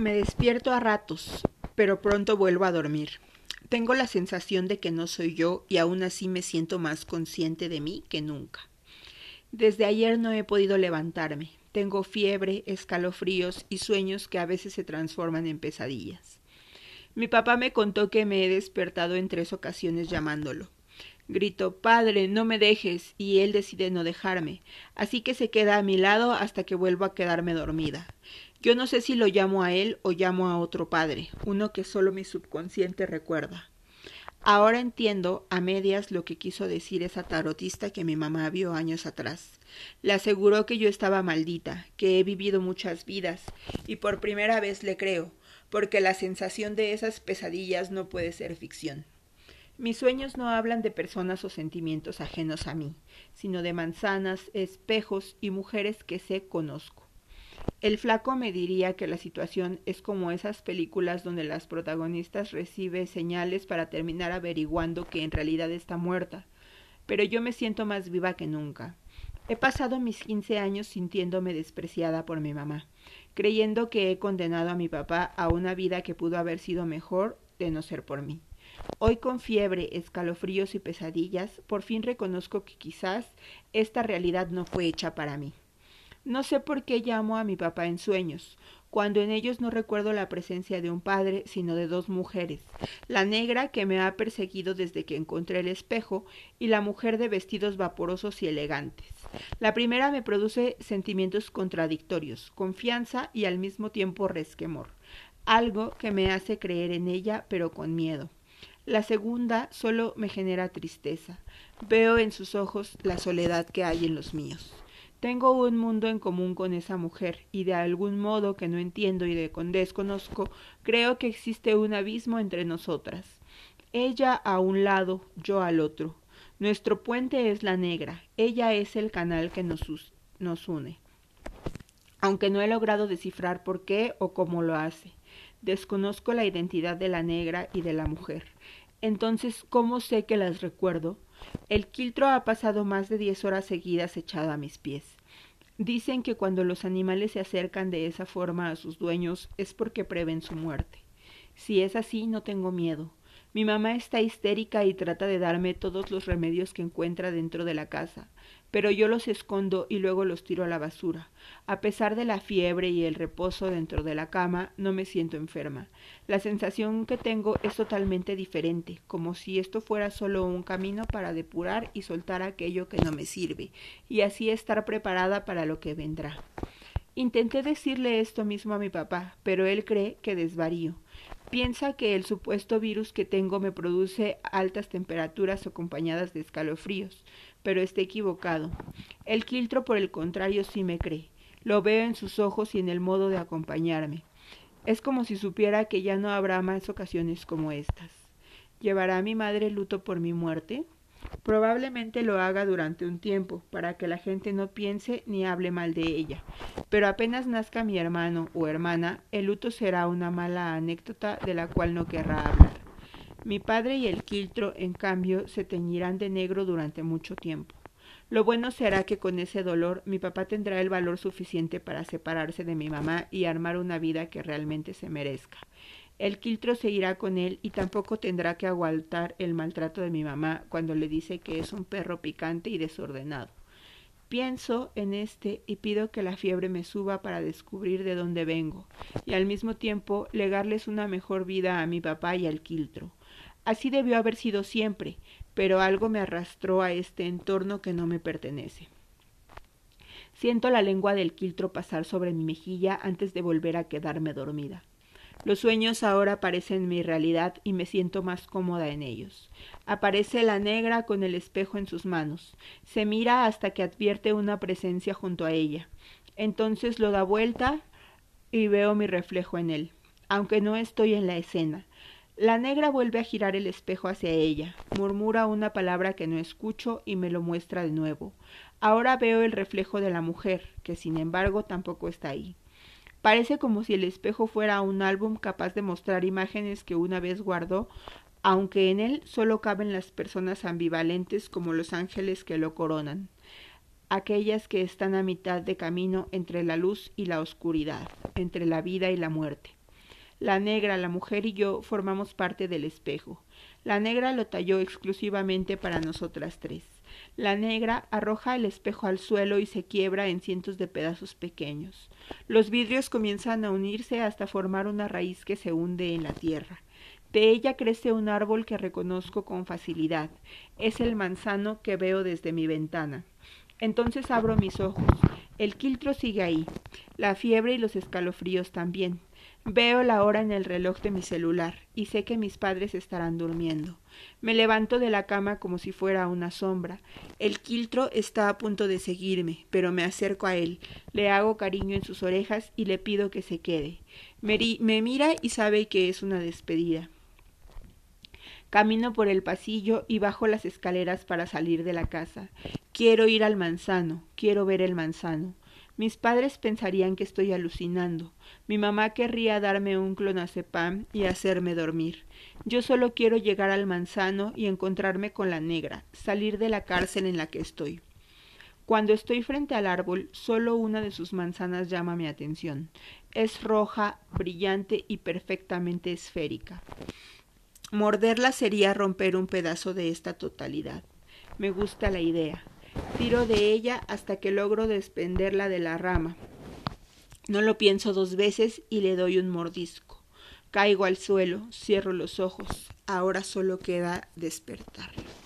Me despierto a ratos, pero pronto vuelvo a dormir. Tengo la sensación de que no soy yo y aún así me siento más consciente de mí que nunca. Desde ayer no he podido levantarme. Tengo fiebre, escalofríos y sueños que a veces se transforman en pesadillas. Mi papá me contó que me he despertado en tres ocasiones llamándolo. Grito, Padre, no me dejes, y él decide no dejarme, así que se queda a mi lado hasta que vuelvo a quedarme dormida. Yo no sé si lo llamo a él o llamo a otro padre, uno que solo mi subconsciente recuerda. Ahora entiendo a medias lo que quiso decir esa tarotista que mi mamá vio años atrás. Le aseguró que yo estaba maldita, que he vivido muchas vidas, y por primera vez le creo, porque la sensación de esas pesadillas no puede ser ficción. Mis sueños no hablan de personas o sentimientos ajenos a mí, sino de manzanas, espejos y mujeres que sé conozco. El flaco me diría que la situación es como esas películas donde las protagonistas reciben señales para terminar averiguando que en realidad está muerta, pero yo me siento más viva que nunca. He pasado mis quince años sintiéndome despreciada por mi mamá, creyendo que he condenado a mi papá a una vida que pudo haber sido mejor de no ser por mí. Hoy con fiebre, escalofríos y pesadillas, por fin reconozco que quizás esta realidad no fue hecha para mí. No sé por qué llamo a mi papá en sueños, cuando en ellos no recuerdo la presencia de un padre, sino de dos mujeres, la negra que me ha perseguido desde que encontré el espejo y la mujer de vestidos vaporosos y elegantes. La primera me produce sentimientos contradictorios, confianza y al mismo tiempo resquemor, algo que me hace creer en ella pero con miedo. La segunda solo me genera tristeza. Veo en sus ojos la soledad que hay en los míos. Tengo un mundo en común con esa mujer, y de algún modo que no entiendo y de con desconozco, creo que existe un abismo entre nosotras. Ella a un lado, yo al otro. Nuestro puente es la negra, ella es el canal que nos, nos une. Aunque no he logrado descifrar por qué o cómo lo hace. Desconozco la identidad de la negra y de la mujer. Entonces, ¿cómo sé que las recuerdo? El quiltro ha pasado más de diez horas seguidas echado a mis pies. Dicen que cuando los animales se acercan de esa forma a sus dueños es porque prevén su muerte. Si es así, no tengo miedo. Mi mamá está histérica y trata de darme todos los remedios que encuentra dentro de la casa, pero yo los escondo y luego los tiro a la basura. A pesar de la fiebre y el reposo dentro de la cama, no me siento enferma. La sensación que tengo es totalmente diferente, como si esto fuera solo un camino para depurar y soltar aquello que no me sirve, y así estar preparada para lo que vendrá. Intenté decirle esto mismo a mi papá, pero él cree que desvarío. Piensa que el supuesto virus que tengo me produce altas temperaturas acompañadas de escalofríos, pero está equivocado. El quiltro, por el contrario, sí me cree. Lo veo en sus ojos y en el modo de acompañarme. Es como si supiera que ya no habrá más ocasiones como estas. ¿Llevará mi madre luto por mi muerte? Probablemente lo haga durante un tiempo, para que la gente no piense ni hable mal de ella. Pero apenas nazca mi hermano o hermana, el luto será una mala anécdota de la cual no querrá hablar. Mi padre y el quiltro, en cambio, se teñirán de negro durante mucho tiempo. Lo bueno será que con ese dolor mi papá tendrá el valor suficiente para separarse de mi mamá y armar una vida que realmente se merezca. El quiltro se irá con él y tampoco tendrá que aguantar el maltrato de mi mamá cuando le dice que es un perro picante y desordenado. Pienso en este y pido que la fiebre me suba para descubrir de dónde vengo y al mismo tiempo legarles una mejor vida a mi papá y al quiltro. Así debió haber sido siempre, pero algo me arrastró a este entorno que no me pertenece. Siento la lengua del quiltro pasar sobre mi mejilla antes de volver a quedarme dormida. Los sueños ahora parecen mi realidad y me siento más cómoda en ellos. Aparece la negra con el espejo en sus manos. Se mira hasta que advierte una presencia junto a ella. Entonces lo da vuelta y veo mi reflejo en él, aunque no estoy en la escena. La negra vuelve a girar el espejo hacia ella, murmura una palabra que no escucho y me lo muestra de nuevo. Ahora veo el reflejo de la mujer, que sin embargo tampoco está ahí. Parece como si el espejo fuera un álbum capaz de mostrar imágenes que una vez guardó, aunque en él solo caben las personas ambivalentes como los ángeles que lo coronan, aquellas que están a mitad de camino entre la luz y la oscuridad, entre la vida y la muerte. La negra, la mujer y yo formamos parte del espejo. La negra lo talló exclusivamente para nosotras tres. La negra arroja el espejo al suelo y se quiebra en cientos de pedazos pequeños. Los vidrios comienzan a unirse hasta formar una raíz que se hunde en la tierra. De ella crece un árbol que reconozco con facilidad. Es el manzano que veo desde mi ventana. Entonces abro mis ojos. El quiltro sigue ahí. La fiebre y los escalofríos también. Veo la hora en el reloj de mi celular y sé que mis padres estarán durmiendo. Me levanto de la cama como si fuera una sombra. El quiltro está a punto de seguirme, pero me acerco a él, le hago cariño en sus orejas y le pido que se quede. Me, me mira y sabe que es una despedida. Camino por el pasillo y bajo las escaleras para salir de la casa. Quiero ir al manzano, quiero ver el manzano. Mis padres pensarían que estoy alucinando. Mi mamá querría darme un clonazepam y hacerme dormir. Yo solo quiero llegar al manzano y encontrarme con la negra, salir de la cárcel en la que estoy. Cuando estoy frente al árbol, solo una de sus manzanas llama mi atención. Es roja, brillante y perfectamente esférica. Morderla sería romper un pedazo de esta totalidad. Me gusta la idea. Tiro de ella hasta que logro desprenderla de la rama. No lo pienso dos veces y le doy un mordisco. Caigo al suelo, cierro los ojos. Ahora solo queda despertarlo.